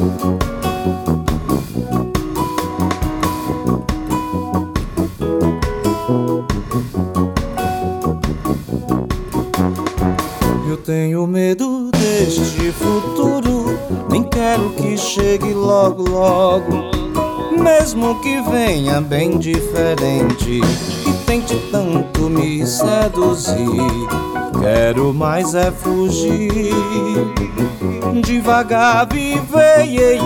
Eu tenho medo deste futuro, nem quero que chegue logo, logo. Mesmo que venha bem diferente e tente tanto me seduzir. Quero mais é fugir, devagar viver,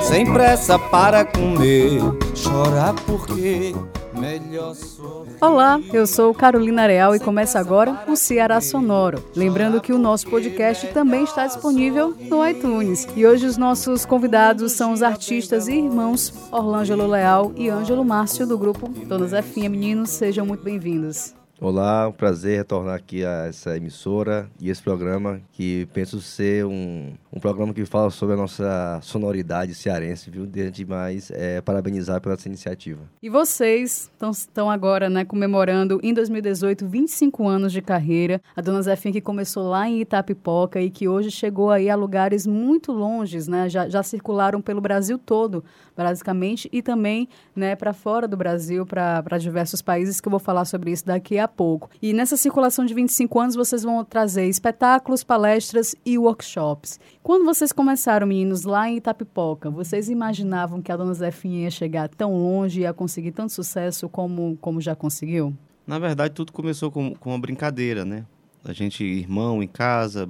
sem pressa para comer, chorar porque melhor sou. Olá, eu sou Carolina Real e começa agora o Ceará Sonoro. Lembrando que o nosso podcast também está disponível no iTunes. E hoje os nossos convidados são os artistas e irmãos Orlângelo Leal e Ângelo Márcio do grupo Dona Zefinha. Meninos, sejam muito bem-vindos. Olá, um prazer retornar aqui a essa emissora e esse programa que penso ser um, um programa que fala sobre a nossa sonoridade cearense, viu? Desde mais é, parabenizar pela essa iniciativa. E vocês estão agora né, comemorando em 2018 25 anos de carreira. A Dona Zefinha que começou lá em Itapipoca e que hoje chegou aí a lugares muito longes, né? Já, já circularam pelo Brasil todo, basicamente, e também né, para fora do Brasil, para diversos países, que eu vou falar sobre isso daqui a pouco. E nessa circulação de 25 anos, vocês vão trazer espetáculos, palestras e workshops. Quando vocês começaram, meninos, lá em Itapipoca, vocês imaginavam que a Dona Zefinha ia chegar tão longe e ia conseguir tanto sucesso como, como já conseguiu? Na verdade, tudo começou com, com uma brincadeira, né? A gente, irmão, em casa,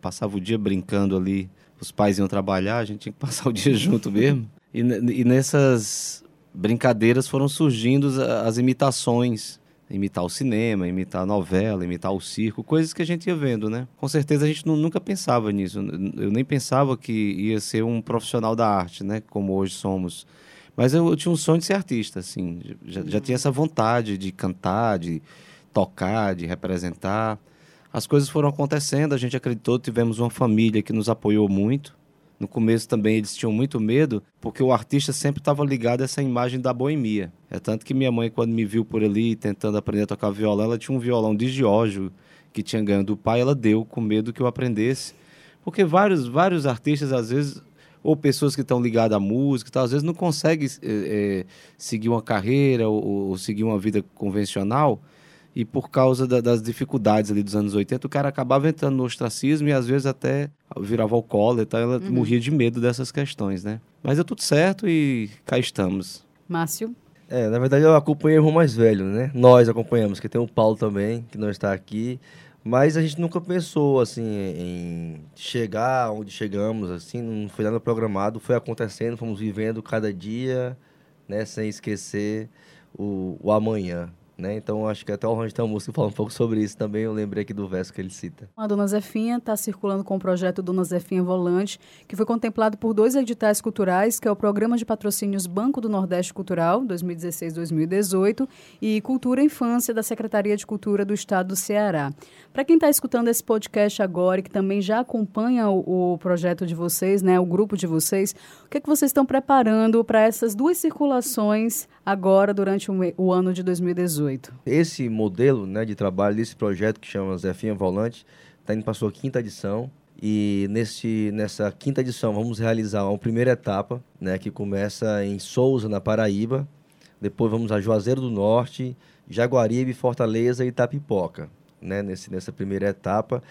passava o dia brincando ali. Os pais iam trabalhar, a gente tinha que passar o dia junto mesmo. E, e nessas brincadeiras foram surgindo as imitações imitar o cinema, imitar a novela, imitar o circo, coisas que a gente ia vendo, né? Com certeza a gente nunca pensava nisso. Eu nem pensava que ia ser um profissional da arte, né? Como hoje somos. Mas eu, eu tinha um sonho de ser artista, assim. Já, já tinha essa vontade de cantar, de tocar, de representar. As coisas foram acontecendo, a gente acreditou, tivemos uma família que nos apoiou muito. No começo também eles tinham muito medo, porque o artista sempre estava ligado a essa imagem da boemia. É tanto que minha mãe, quando me viu por ali tentando aprender a tocar violão, ela tinha um violão de Giorgio que tinha ganho do pai, ela deu com medo que eu aprendesse. Porque vários, vários artistas, às vezes, ou pessoas que estão ligadas à música, tá, às vezes não conseguem é, seguir uma carreira ou, ou seguir uma vida convencional e por causa da, das dificuldades ali dos anos 80, o cara acabava entrando no ostracismo e às vezes até virava alcoólatra, ela uhum. morria de medo dessas questões, né? Mas deu tudo certo e cá estamos. Márcio? É, na verdade eu acompanhei o irmão mais velho, né? Nós acompanhamos, que tem o Paulo também, que não está aqui. Mas a gente nunca pensou, assim, em chegar onde chegamos, assim, não foi nada programado, foi acontecendo, fomos vivendo cada dia, né, sem esquecer o, o amanhã. Né? Então, acho que até o Ronald tem uma música fala um pouco sobre isso também. Eu lembrei aqui do verso que ele cita. A Dona Zefinha está circulando com o projeto Dona Zefinha Volante, que foi contemplado por dois editais culturais, que é o Programa de Patrocínios Banco do Nordeste Cultural, 2016-2018, e Cultura Infância da Secretaria de Cultura do Estado do Ceará. Para quem está escutando esse podcast agora e que também já acompanha o, o, projeto de vocês, né, o grupo de vocês, o que, é que vocês estão preparando para essas duas circulações agora durante o, ano de 2018? 2018. Esse modelo né, de trabalho, desse projeto que chama Zefinha Volante, está indo para a sua quinta edição. E nesse, nessa quinta edição vamos realizar uma primeira etapa, né, que começa em Souza, na Paraíba. Depois vamos a Juazeiro do Norte, Jaguaribe, Fortaleza e Itapipoca. Né, nesse, nessa primeira etapa,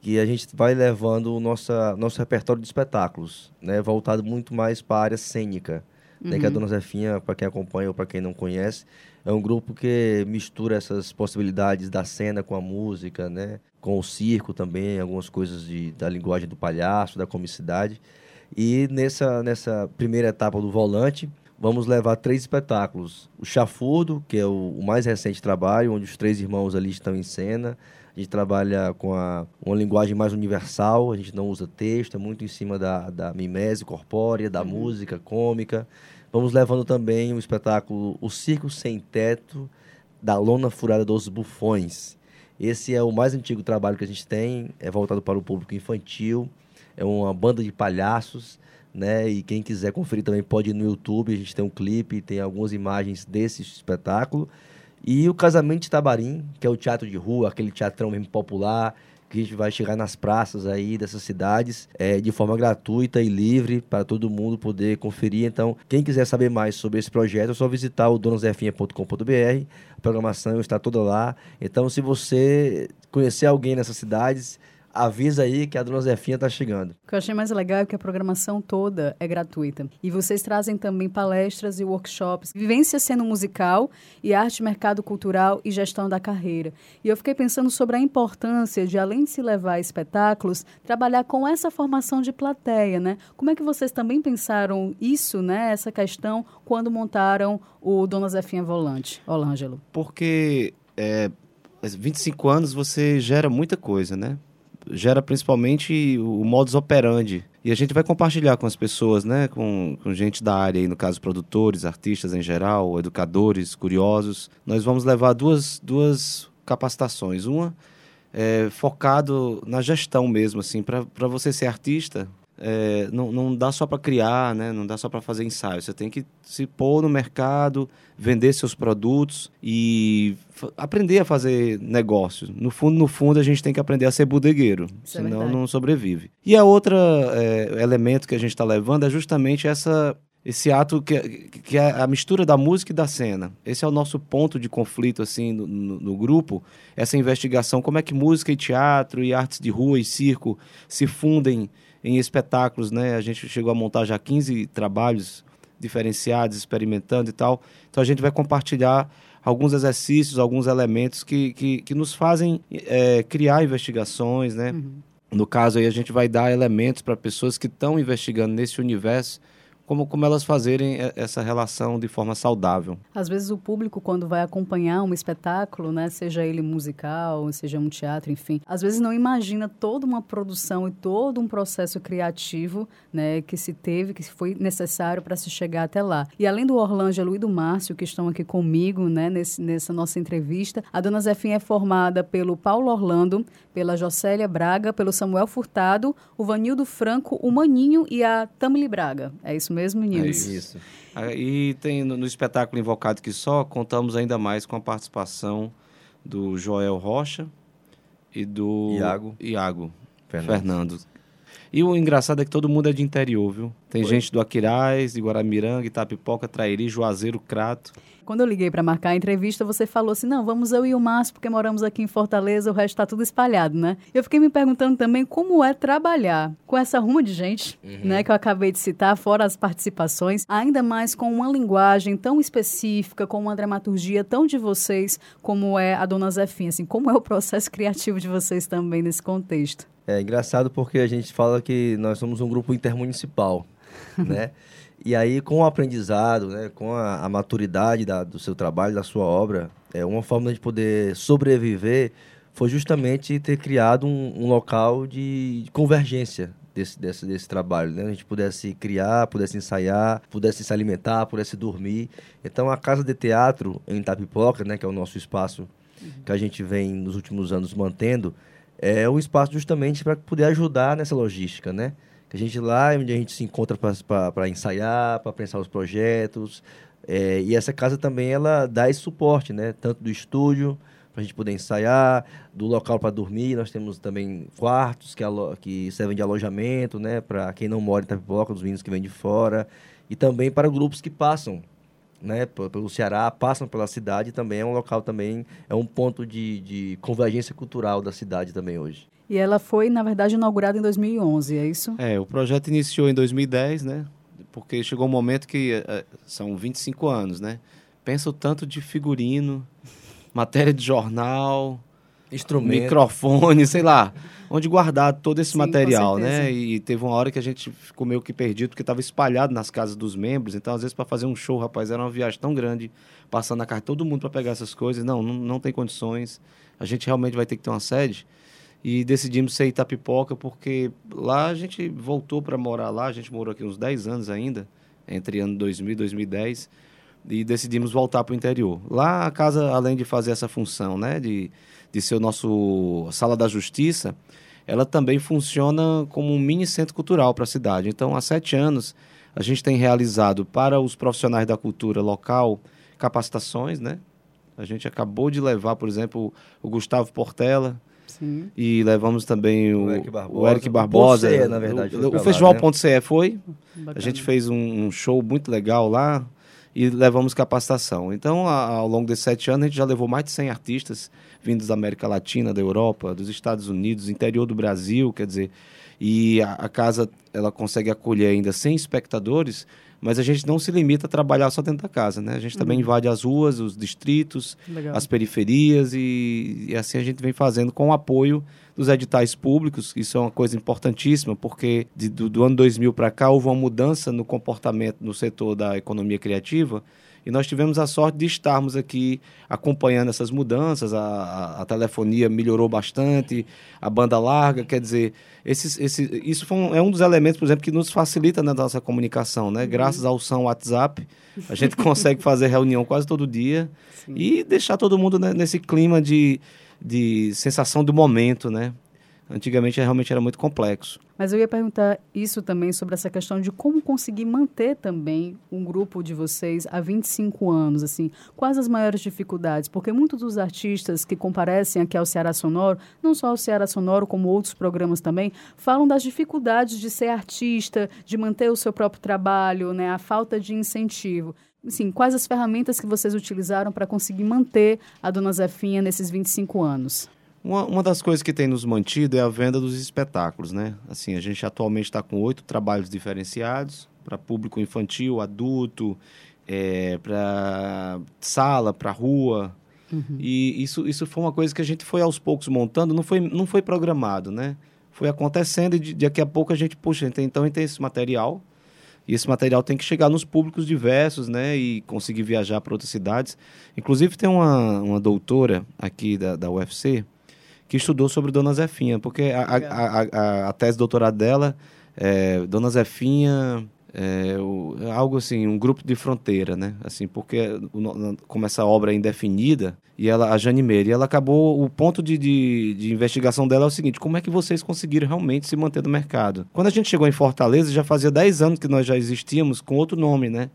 que a gente vai levando o nossa, nosso repertório de espetáculos, né, voltado muito mais para a área cênica. Uhum. Né, que a. Dona Zefinha, para quem acompanha ou para quem não conhece, é um grupo que mistura essas possibilidades da cena com a música, né? Com o circo também, algumas coisas de, da linguagem do palhaço, da comicidade. E nessa, nessa primeira etapa do Volante, vamos levar três espetáculos. O Chafurdo, que é o, o, mais recente trabalho, onde os três irmãos ali estão em cena. A gente trabalha com a, uma linguagem mais universal, a gente não usa texto, é muito em cima da, da mimese corpórea, da uhum. música cômica. Vamos levando também o espetáculo O Circo Sem Teto, da Lona Furada dos Bufões. Esse é o mais antigo trabalho que a gente tem, é voltado para o público infantil, é uma banda de palhaços, né? E quem quiser conferir também pode ir no YouTube, a gente tem um clipe, tem algumas imagens desse espetáculo. E o Casamento de Tabarim, que é o teatro de rua, aquele teatrão mesmo popular, que a gente vai chegar nas praças aí dessas cidades é, de forma gratuita e livre para todo mundo poder conferir. Então, quem quiser saber mais sobre esse projeto, é só visitar o donasdefinha.com.br. A programação está toda lá. Então, se você conhecer alguém nessas cidades, avisa aí que a Dona Zefinha está chegando. O que eu achei mais legal é que a programação toda é gratuita. E vocês trazem também palestras e workshops, vivência sendo musical e arte, mercado cultural e gestão da carreira. E eu fiquei pensando sobre a importância de, além de se levar a espetáculos, trabalhar com essa formação de plateia, né? Como é que vocês também pensaram isso, né? Essa questão, quando montaram o Dona Zefinha Volante, Olângelo? Porque é, 25 anos você gera muita coisa, né? Gera principalmente o modus operandi. E a gente vai compartilhar com as pessoas, né? Com, com gente da área, aí, no caso, produtores, artistas em geral, educadores, curiosos. Nós vamos levar duas, duas capacitações. Uma é, focado na gestão mesmo, assim, para você ser artista, é, não, não dá só para criar, né? não dá só para fazer ensaio. Você tem que se pôr no mercado, vender seus produtos e aprender a fazer negócios. No fundo, no fundo, a gente tem que aprender a ser bodegueiro, Isso é senão é não sobrevive. E a outra é, elemento que a gente está levando é justamente essa esse ato que, que é a mistura da música e da cena. Esse é o nosso ponto de conflito assim no, no, no, grupo, essa investigação, como é que música e teatro e artes de rua e circo se fundem em espetáculos, né? A gente chegou a montar já 15 trabalhos diferenciados, experimentando e tal. Então a gente vai compartilhar alguns exercícios, alguns elementos que, que, que nos fazem é, criar investigações, né? Uhum. No caso aí a gente vai dar elementos para pessoas que estão investigando nesse universo como, como elas fazerem essa relação de forma saudável. Às vezes o público, quando vai acompanhar um espetáculo, né, seja ele musical, seja um teatro, enfim, às vezes não imagina toda uma produção e todo um processo criativo né, que se teve, que foi necessário para se chegar até lá. E além do Orlângelo e do Márcio, que estão aqui comigo né, nesse, nessa nossa entrevista, a Dona Zefinha é formada pelo Paulo Orlando, pela Jocélia Braga, pelo Samuel Furtado, o Vanildo Franco, o Maninho e a Tamili Braga. É isso mesmo, meninos? É isso. Ah, e tem no, no espetáculo Invocado que Só, contamos ainda mais com a participação do Joel Rocha e do Iago, Iago Fernando. Fernando. E o engraçado é que todo mundo é de interior, viu? Tem Oi. gente do Aquiraz, de Guaramiranga, Itapipoca, Trairi, Juazeiro, Crato. Quando eu liguei para marcar a entrevista, você falou assim: não, vamos eu e o Márcio, porque moramos aqui em Fortaleza, o resto está tudo espalhado, né? Eu fiquei me perguntando também como é trabalhar com essa ruma de gente, uhum. né, que eu acabei de citar, fora as participações, ainda mais com uma linguagem tão específica, com uma dramaturgia tão de vocês, como é a Dona Zefinha. Assim, como é o processo criativo de vocês também nesse contexto? É engraçado porque a gente fala que nós somos um grupo intermunicipal, né? E aí, com o aprendizado, né, com a, a maturidade da, do seu trabalho, da sua obra, é uma forma de poder sobreviver foi justamente ter criado um, um local de, convergência desse, desse, desse trabalho, né? A gente pudesse criar, pudesse ensaiar, pudesse se alimentar, pudesse dormir. Então, a Casa de Teatro em Itapipoca, né, que é o nosso espaço que a gente vem nos últimos anos mantendo, é um espaço justamente para poder ajudar nessa logística, né? Que a gente lá é onde a gente se encontra para ensaiar, para pensar os projetos. É, e essa casa também ela dá esse suporte, né? Tanto do estúdio para a gente poder ensaiar, do local para dormir. Nós temos também quartos que, que servem de alojamento, né? Para quem não mora em Itapipoca, os meninos que vêm de fora. E também para grupos que passam né, pelo Ceará, passam pela cidade também é um local também, é um ponto de, de convergência cultural da cidade também hoje. E ela foi, na verdade, inaugurada em 2011, é isso? É, o projeto iniciou em 2010, né? Porque chegou um momento que é, são 25 anos, né? Pensa o tanto de figurino, matéria de jornal, instrumento, microfone, sei lá, onde guardar todo esse Sim, material, né? E teve uma hora que a gente ficou meio que perdido porque estava espalhado nas casas dos membros. Então, às vezes, para fazer um show, rapaz, era uma viagem tão grande, passando na casa todo mundo para pegar essas coisas. Não, não, não tem condições. A gente realmente vai ter que ter uma sede e decidimos ser Itapipoca porque lá a gente voltou para morar lá, a gente morou aqui uns 10 anos ainda, entre ano 2000 e 2010, e decidimos voltar para o interior. Lá a casa, além de fazer essa função, né, de, de ser o nosso sala da justiça, ela também funciona como um mini centro cultural para a cidade. Então, há sete anos, a gente tem realizado para os profissionais da cultura local capacitações, né? A gente acabou de levar, por exemplo, o Gustavo Portela, Sim. E levamos também o, O Eric Barbosa. o Eric Barbosa. Na verdade, O, foi o lá, Festival né? Ponto CE foi. Bacana. A gente fez um, um show muito legal lá e levamos capacitação. Então, a- ao longo desses sete anos, a gente já levou mais de 100 artistas vindos da América Latina, da Europa, dos Estados Unidos, interior do Brasil, quer dizer. E a, a casa, ela consegue acolher ainda 100 espectadores, mas a gente não se limita a trabalhar só dentro da casa, né? A gente também invade as ruas, os distritos, Legal. as periferias e, e assim a gente vem fazendo com o apoio dos editais públicos. Isso é uma coisa importantíssima, porque de- do, do ano 2000 para cá houve uma mudança no comportamento no setor da economia criativa e nós tivemos a sorte de estarmos aqui acompanhando essas mudanças. A, a- a telefonia melhorou bastante, a banda larga, quer dizer, esses, esse, isso um- é um dos elementos, por exemplo, que nos facilita na nossa comunicação, né? Graças ao São WhatsApp, a gente consegue fazer reunião quase todo dia e deixar todo mundo né, nesse clima de, de sensação do momento, né? Antigamente realmente era muito complexo. Mas eu ia perguntar isso também sobre essa questão de como conseguir manter também um grupo de vocês há 25 anos, assim. Quais as maiores dificuldades? Porque muitos dos artistas que comparecem aqui ao Ceará Sonoro, não só ao Ceará Sonoro, como outros programas também, falam das dificuldades de ser artista, de manter o seu próprio trabalho, né, a falta de incentivo. Assim, quais as ferramentas que vocês utilizaram para conseguir manter a Dona Zefinha nesses 25 anos? Uma, uma das coisas que tem nos mantido é a venda dos espetáculos, né? Assim, a gente atualmente está com oito trabalhos diferenciados para público infantil, adulto, para sala, para rua. E isso, isso foi uma coisa que a gente foi aos poucos montando, não foi, não foi programado, né? Foi acontecendo e de- daqui a pouco a gente, puxa, então então a gente tem esse material, e esse material tem que chegar nos públicos diversos, né? E conseguir viajar para outras cidades. Inclusive, tem uma, uma doutora aqui da, da UFC que estudou sobre Dona Zefinha, porque a, a, a, a, tese de doutorado dela é Dona Zefinha, é, o- é algo assim, um grupo de fronteira, né? Assim, porque o como essa obra é indefinida, e ela, a Jane Meire, ela acabou, o ponto de, de, de investigação dela é o seguinte, como é que vocês conseguiram realmente se manter no mercado? Quando a gente chegou em Fortaleza, já fazia 10 anos que nós já existíamos com outro nome, né?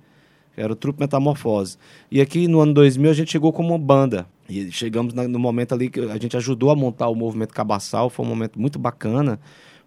Era o Trupe Metamorfose. E aqui no ano 2000 a gente chegou como uma banda. E chegamos no momento ali que a gente ajudou a montar o movimento Cabaçal. Foi um momento muito bacana,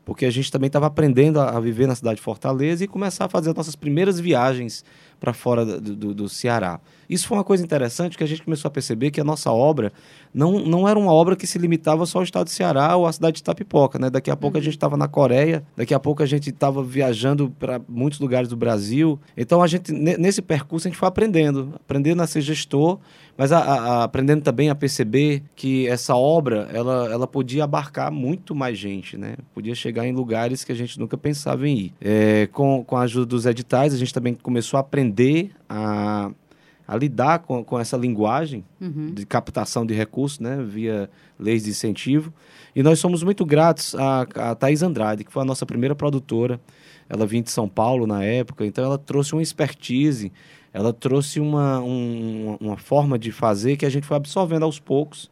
porque a gente também estava aprendendo a, a viver na cidade de Fortaleza e começar a fazer as nossas primeiras viagens para fora do, do- do Ceará. Isso foi uma coisa interessante que a gente começou a perceber que a nossa obra não, não era uma obra que se limitava só ao estado do Ceará ou à cidade de Itapipoca, né? Daqui a pouco a gente estava na Coreia, daqui a pouco a gente estava viajando para muitos lugares do Brasil. Então a gente ne- nesse percurso a gente foi aprendendo, aprendendo a ser gestor, mas a- a- aprendendo também a perceber que essa obra ela, ela podia abarcar muito mais gente, né? Podia chegar em lugares que a gente nunca pensava em ir. É, com, com a ajuda dos editais, a gente também começou a aprender a, a lidar com, com essa linguagem de captação de recursos, né? Via leis de incentivo. E nós somos muito gratos a, a Thais Andrade, que foi a nossa primeira produtora. Ela vinha de São Paulo na época, então ela trouxe uma expertise, ela trouxe uma, um- uma forma de fazer que a gente foi absorvendo aos poucos.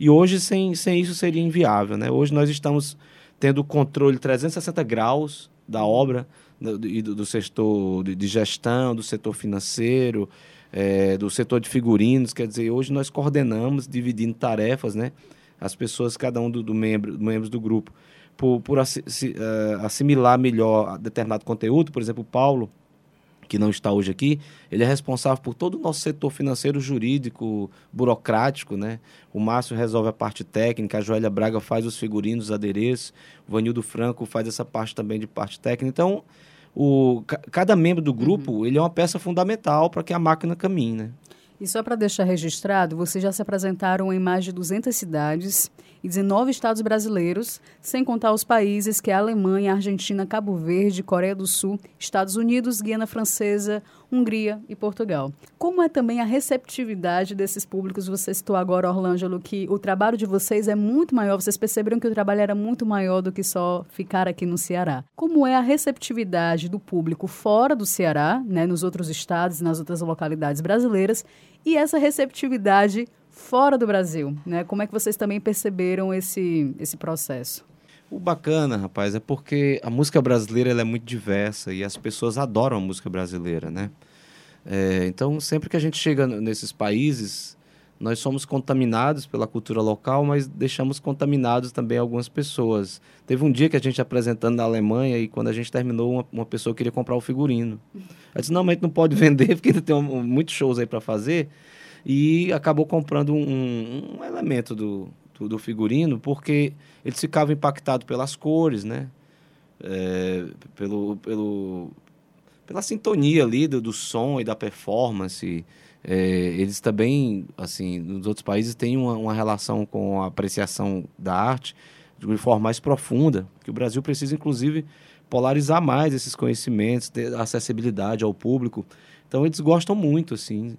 E hoje, sem, sem isso, seria inviável. Né? Hoje nós estamos tendo o controle 360 graus da obra do, do, e do- do setor de gestão, do setor financeiro, eh, do setor de figurinos. Quer dizer, hoje nós coordenamos, dividindo tarefas, né? as pessoas, cada um do, do membro, membros do grupo, por, por eh, assimilar melhor determinado conteúdo. Por exemplo, o Paulo, que não está hoje aqui, ele é responsável por todo o nosso setor financeiro, jurídico, burocrático, né? O Márcio resolve a parte técnica, a Joélia Braga faz os figurinos, os adereços, o Vanildo Franco faz essa parte também de parte técnica. Então, o, ca- cada membro do grupo, ele é uma peça fundamental para que a máquina caminhe, né? E só para deixar registrado, vocês já se apresentaram em mais de 200 cidades e 19 estados brasileiros, sem contar os países que é Alemanha, Argentina, Cabo Verde, Coreia do Sul, Estados Unidos, Guiana Francesa, Hungria e Portugal. Como é também a receptividade desses públicos? Você citou agora, Orlângelo, que o trabalho de vocês é muito maior. Vocês perceberam que o trabalho era muito maior do que só ficar aqui no Ceará. Como é a receptividade do público fora do Ceará, né, nos outros estados e nas outras localidades brasileiras, e essa receptividade fora do Brasil? Né? Como é que vocês também perceberam esse, esse processo? O bacana, rapaz, é porque a música brasileira é muito diversa e as pessoas adoram a música brasileira, né? É, então, sempre que a gente chega nesses países, nós somos contaminados pela cultura local, mas deixamos contaminados também algumas pessoas. Teve um dia que a gente apresentando na Alemanha e quando a gente terminou, uma, uma pessoa queria comprar o figurino. Eu disse, não, mas a gente não pode vender porque ainda tem um, muitos shows aí para fazer. E acabou comprando um, um elemento do, do, do, figurino porque eles ficavam impactados pelas cores, né? É, pelo, pelo, pela sintonia ali do, do som e da performance. É, eles também, assim, nos outros países têm uma, uma, relação com a apreciação da arte de forma mais profunda, que o Brasil precisa, inclusive, polarizar mais esses conhecimentos, ter acessibilidade ao público. Então, eles gostam muito, assim.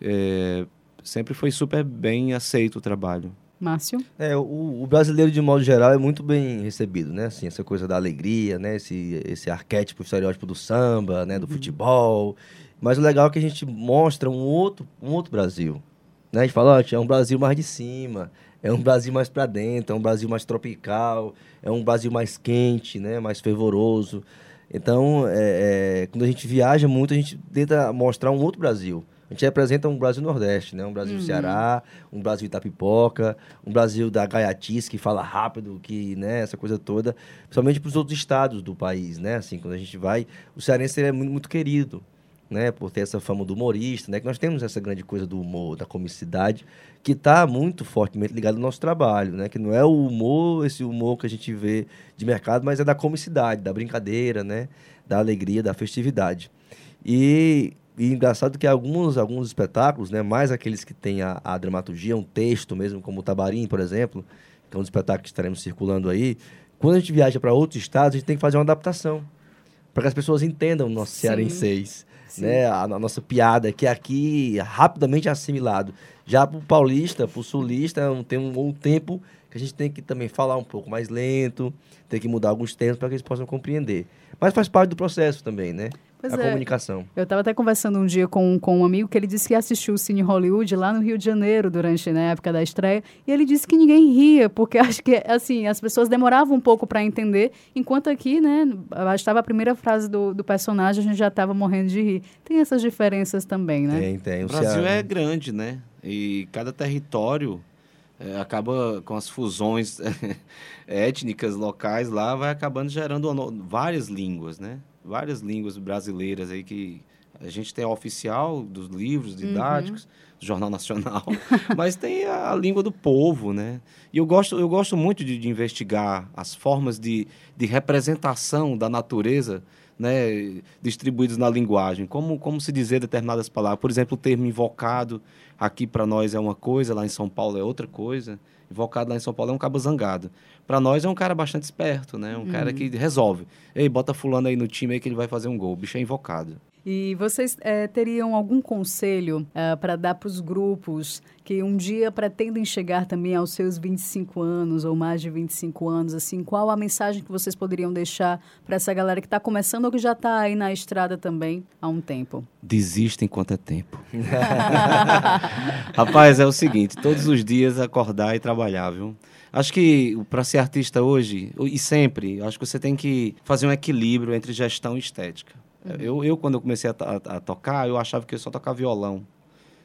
É, sempre foi super bem aceito o trabalho. Márcio? É, o, o, brasileiro, de modo geral, é muito bem recebido, né? Assim, essa coisa da alegria, né? Esse, esse arquétipo, estereótipo do samba, né? Do uhum. futebol. Mas o legal é que a gente mostra um outro, um outro Brasil. Né? A gente fala, é um Brasil mais de cima, é um Brasil mais para dentro, é um Brasil mais tropical, é um Brasil mais quente, né? mais fervoroso. Então, é, é, quando a gente viaja muito, a gente tenta mostrar um outro Brasil. A gente representa um Brasil Nordeste, né? Um Brasil uhum. Ceará, um Brasil Itapipoca, um Brasil da Gaiatice, que fala rápido, que, né, essa coisa toda. Principalmente para os outros estados do país, né? Assim, quando a gente vai, o cearense é muito, muito querido né, por ter essa fama do humorista, né, que nós temos essa grande coisa do humor, da comicidade, que está muito fortemente ligado ao nosso trabalho, né, que não é o humor, esse humor que a gente vê de mercado, mas é da comicidade, da brincadeira, né, da alegria, da festividade. E, e engraçado que alguns, alguns espetáculos, né, mais aqueles que têm a, a dramaturgia, um texto mesmo, como o Tabarim, por exemplo, que é um dos espetáculos que estaremos circulando aí, quando a gente viaja para outros estados, a gente tem que fazer uma adaptação para que as pessoas entendam o nosso cearenseis né? A, a, nossa piada, que aqui rapidamente é assimilado. Já para o paulista, para o sulista, é tem um, um tempo que a gente tem que também falar um pouco mais lento, tem que mudar alguns termos para que eles possam compreender. Mas faz parte do processo também, né? Pois a é. comunicação. Eu estava até conversando um dia com, com um amigo que ele disse que assistiu o Cine Hollywood lá no Rio de Janeiro durante né, a época da estreia. E ele disse que ninguém ria porque acho que assim as pessoas demoravam um pouco para entender enquanto aqui né estava a primeira frase do, do personagem a gente já estava morrendo de rir. Tem essas diferenças também né? Tem tem. O, o Brasil é grande né? E cada território é, acaba com as fusões étnicas locais lá vai acabando gerando várias línguas né várias línguas brasileiras aí que a gente tem a oficial dos livros uhum. didáticos, uhum. do Jornal Nacional, mas tem a, a, língua do povo, né? E eu gosto, eu gosto muito de, de investigar as formas de, de representação da natureza né, distribuídos na linguagem, como, como se dizer determinadas palavras. Por exemplo, o termo invocado aqui para nós é uma coisa, lá em São Paulo é outra coisa. Invocado lá em São Paulo é um cabo zangado. Para nós é um cara bastante esperto, né? Um uhum. cara que resolve. Ei, bota fulano aí no time aí que ele vai fazer um gol. O bicho é invocado. E vocês é, teriam algum conselho é, para dar para os grupos que um dia pretendem chegar também aos seus 25 anos ou mais de 25 anos? Assim, qual a mensagem que vocês poderiam deixar para essa galera que está começando ou que já está aí na estrada também há um tempo? Desista enquanto é tempo. Rapaz, é o seguinte: todos os dias acordar e trabalhar, viu? Acho que para ser artista hoje, e sempre, acho que você tem que fazer um equilíbrio entre gestão e estética. Uhum. Eu, eu, quando eu comecei a, a, a, tocar, eu achava que eu só tocava violão.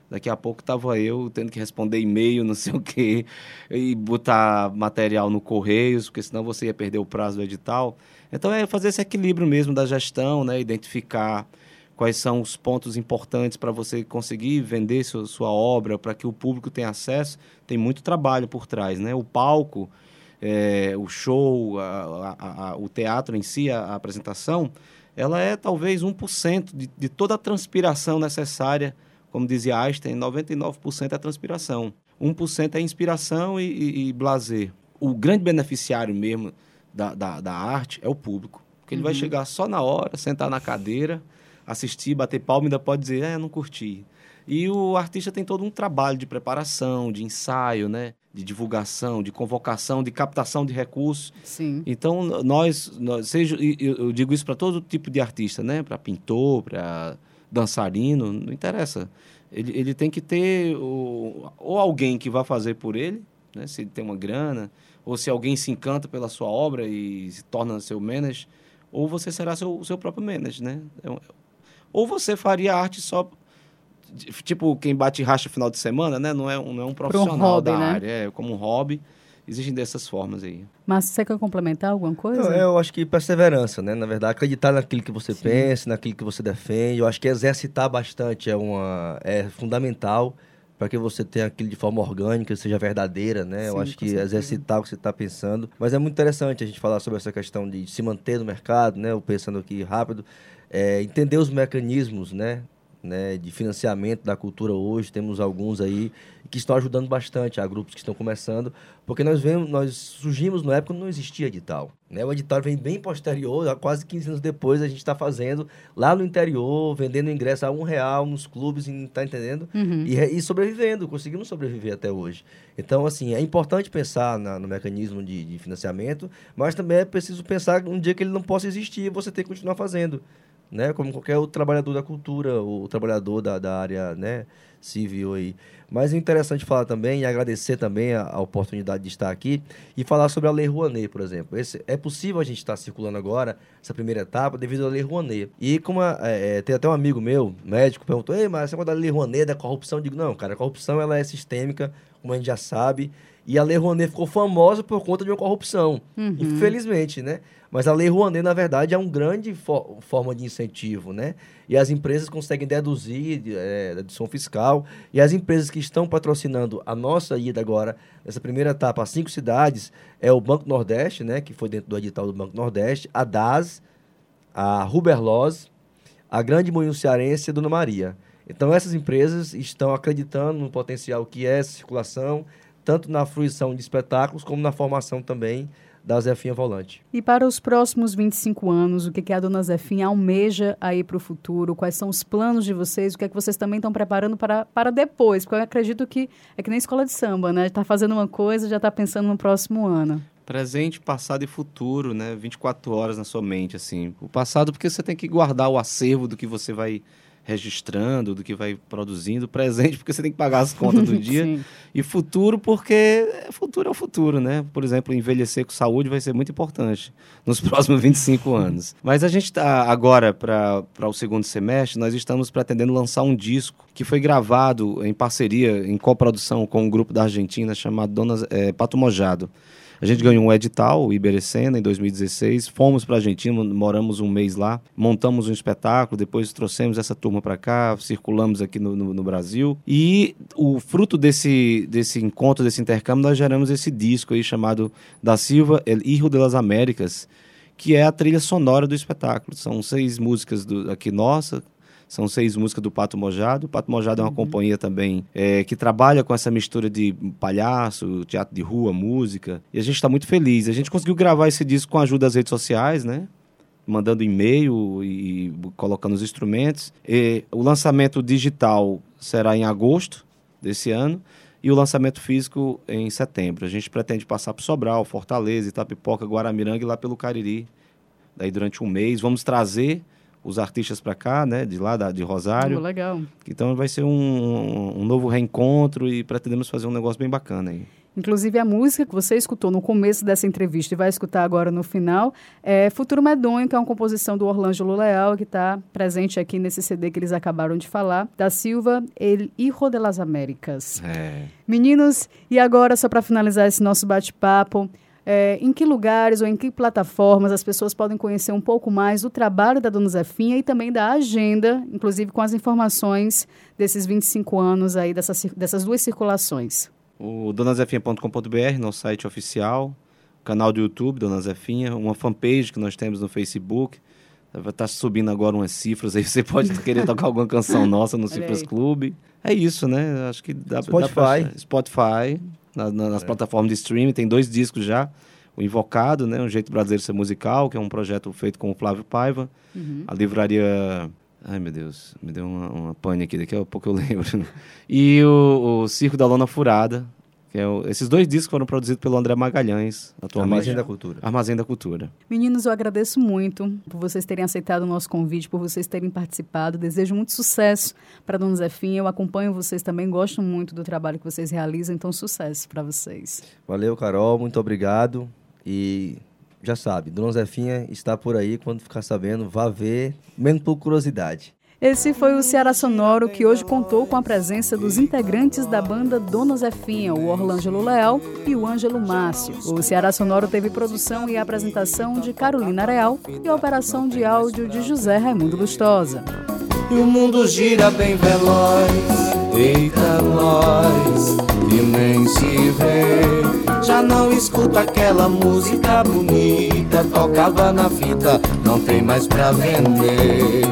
Daqui a pouco estava eu tendo que responder e-mail, não sei o quê, e botar material no Correios, porque senão você ia perder o prazo do edital. Então é fazer esse equilíbrio mesmo da gestão, né? identificar quais são os pontos importantes para você conseguir vender sua, obra, para que o público tenha acesso. Tem muito trabalho por trás. Né? O palco, é, o show, a, a, a, o teatro em si, a apresentação, ela é talvez 1% de, de toda a transpiração necessária. Como dizia Einstein, 99% é transpiração. 1% é inspiração e, e, e blazer. O grande beneficiário mesmo da, da, da arte é o público. Porque ele uhum. vai chegar só na hora, sentar na cadeira, assistir, bater palma e ainda pode dizer, é, não curti. E o artista tem todo um trabalho de preparação, de ensaio, né? De divulgação, de convocação, de captação de recursos. Sim. Então, nós, nós seja, eu digo isso para todo tipo de artista, né? Para pintor, para dançarino, não interessa. Ele, ele tem que ter o, ou alguém que vá fazer por ele, né? se ele tem uma grana, ou se alguém se encanta pela sua obra e se torna seu manager, ou você será seu, seu próprio manager, né? É ou você faria arte só tipo quem bate racha no final de semana, né? Não é um, não é um profissional um hobby, da né? área, é como um hobby. Existem dessas formas aí. Mas você quer complementar alguma coisa? Não, eu acho que perseverança, né? Na verdade, acreditar naquilo que você Sim. pensa, naquilo que você defende. Eu acho que exercitar bastante é, uma, é fundamental para que você tenha aquilo de forma orgânica, seja verdadeira, né? Sim, eu acho que certeza. exercitar o que você está pensando. Mas é muito interessante a gente falar sobre essa questão de se manter no mercado, né? Eu pensando aqui rápido, é, entender os mecanismos, né? Né, de financiamento da cultura hoje, temos alguns aí que estão ajudando bastante a grupos que estão começando, porque nós vemos, nós surgimos na época que não existia edital. Né? O edital vem bem posterior, quase 15 anos depois a gente está fazendo lá no interior, vendendo ingresso a um real nos clubes, tá entendendo? Uhum. E, e, sobrevivendo, conseguimos sobreviver até hoje. Então, assim, é importante pensar na, no mecanismo de, de financiamento, mas também é preciso pensar um dia que ele não possa existir e você ter que continuar fazendo né? Como qualquer outro trabalhador da cultura, o trabalhador da, da área, né? Civil aí. Mas é interessante falar também e agradecer também a, a, oportunidade de estar aqui e falar sobre a Lei Rouanet, por exemplo. Esse, é possível a gente estar circulando agora essa primeira etapa devido à Lei Rouanet. E como a, é, é, tem até um amigo meu, médico, perguntou: Ei, mas essa da Lei Rouanet da corrupção? Eu digo: Não, cara, a corrupção ela é sistêmica, como a gente já sabe. E a Lei Rouanet ficou famosa por conta de uma corrupção. Uhum. Infelizmente, né? Mas a Lei Rouanet, na verdade, é uma grande fo forma de incentivo, né? E as empresas conseguem deduzir é, dedução fiscal. E as empresas que estão patrocinando a nossa ida agora, nessa primeira etapa, as cinco cidades, é o Banco Nordeste, né? Que foi dentro do edital do Banco Nordeste, a DAS, a Ruberlose, a Grande Moinho Cearense e a Dona Maria. Então, essas empresas estão acreditando no potencial que é essa circulação, tanto na fruição de espetáculos, como na formação também da Zefinha Volante. E para os próximos 25 anos, o que, que a dona Zefinha almeja aí para o futuro? Quais são os planos de vocês? O que é que vocês também estão preparando para, para depois? Porque eu acredito que é que nem escola de samba, né? Está fazendo uma coisa já está pensando no próximo ano. Presente, passado e futuro, né? 24 horas na sua mente, assim. O passado, porque você tem que guardar o acervo do que você vai registrando, do que vai produzindo, presente, porque você tem que pagar as contas do dia, e futuro, porque futuro é o futuro, né? Por exemplo, envelhecer com saúde vai ser muito importante nos próximos 25 anos. Mas a gente está agora, para o segundo semestre, nós estamos pretendendo lançar um disco que foi gravado em parceria, em coprodução com um grupo da Argentina chamado Dona, é, Pato Mojado. A gente ganhou um edital, o Iberecena, em 2016. Fomos para a Argentina, moramos um mês lá, montamos um espetáculo, depois trouxemos essa turma para cá, circulamos aqui no, no, no, Brasil. E o fruto desse, desse encontro, desse intercâmbio, nós geramos esse disco aí chamado Da Silva El Hijo de las Américas, que é a trilha sonora do espetáculo. São seis músicas do, aqui nossa, são seis músicas do Pato Mojado. O Pato Mojado é uma uhum. companhia também é, que trabalha com essa mistura de palhaço, teatro de rua, música. E a gente está muito feliz. A gente conseguiu gravar esse disco com a ajuda das redes sociais, né? Mandando e-mail e colocando os instrumentos. E o lançamento digital será em agosto desse ano e o lançamento físico em setembro. A gente pretende passar por Sobral, Fortaleza, Itapipoca, Guaramiranga e lá pelo Cariri. Daí durante um mês vamos trazer os artistas para cá, né, de lá da, de Rosário. Oh, legal. Então vai ser um, um novo reencontro e pretendemos fazer um negócio bem bacana aí. Inclusive, a música que você escutou no começo dessa entrevista e vai escutar agora no final é Futuro Medonho, que é uma composição do Orlando Leal, que está presente aqui nesse CD que eles acabaram de falar, da Silva El Hijo de las Américas. É. Meninos, e agora, só para finalizar esse nosso bate-papo, é, em que lugares ou em que plataformas as pessoas podem conhecer um pouco mais do trabalho da Dona Zefinha e também da agenda, inclusive com as informações desses 25 anos aí, dessas, dessas duas circulações? O donazefinha.com.br, nosso site oficial, canal do YouTube, Dona Zefinha, uma fanpage que nós temos no Facebook. Vai estar tá subindo agora umas cifras aí, você pode querer tocar alguma canção nossa no Cifras Clube. É isso, né? Acho que dá, Spotify. Dá pra... Spotify na, na, nas é. plataformas de streaming. Tem dois discos já. O Invocado, né? Um Jeito Brasileiro Ser Musical, que é um projeto feito com o Flávio Paiva. Uhum. A livraria... Ai, meu Deus, me deu uma, uma pane aqui, daqui a pouco eu lembro. E o, o Circo da Lona Furada, é o, esses dois discos foram produzidos pelo André Magalhães, atualmente. Armazém da Cultura. Armazém da Cultura. Meninos, eu agradeço muito por vocês terem aceitado o nosso convite, por vocês terem participado. Desejo muito sucesso para a Dona Zefinha. Eu acompanho vocês também, gosto muito do trabalho que vocês realizam, então sucesso para vocês. Valeu, Carol, muito obrigado. E já sabe, Dona Zefinha está por aí. Quando ficar sabendo, vá ver, menos por curiosidade. Esse foi o Ceará Sonoro que hoje contou com a presença dos integrantes da banda Dona Zefinha, o Orlângelo Leal e o Ângelo Márcio. O Ceará Sonoro teve produção e apresentação de Carolina Real e operação de áudio de José Raimundo Lustosa. E o mundo gira bem veloz, eita nós, que nem se vê. Já não escuta aquela música bonita, tocava na fita, não tem mais pra vender.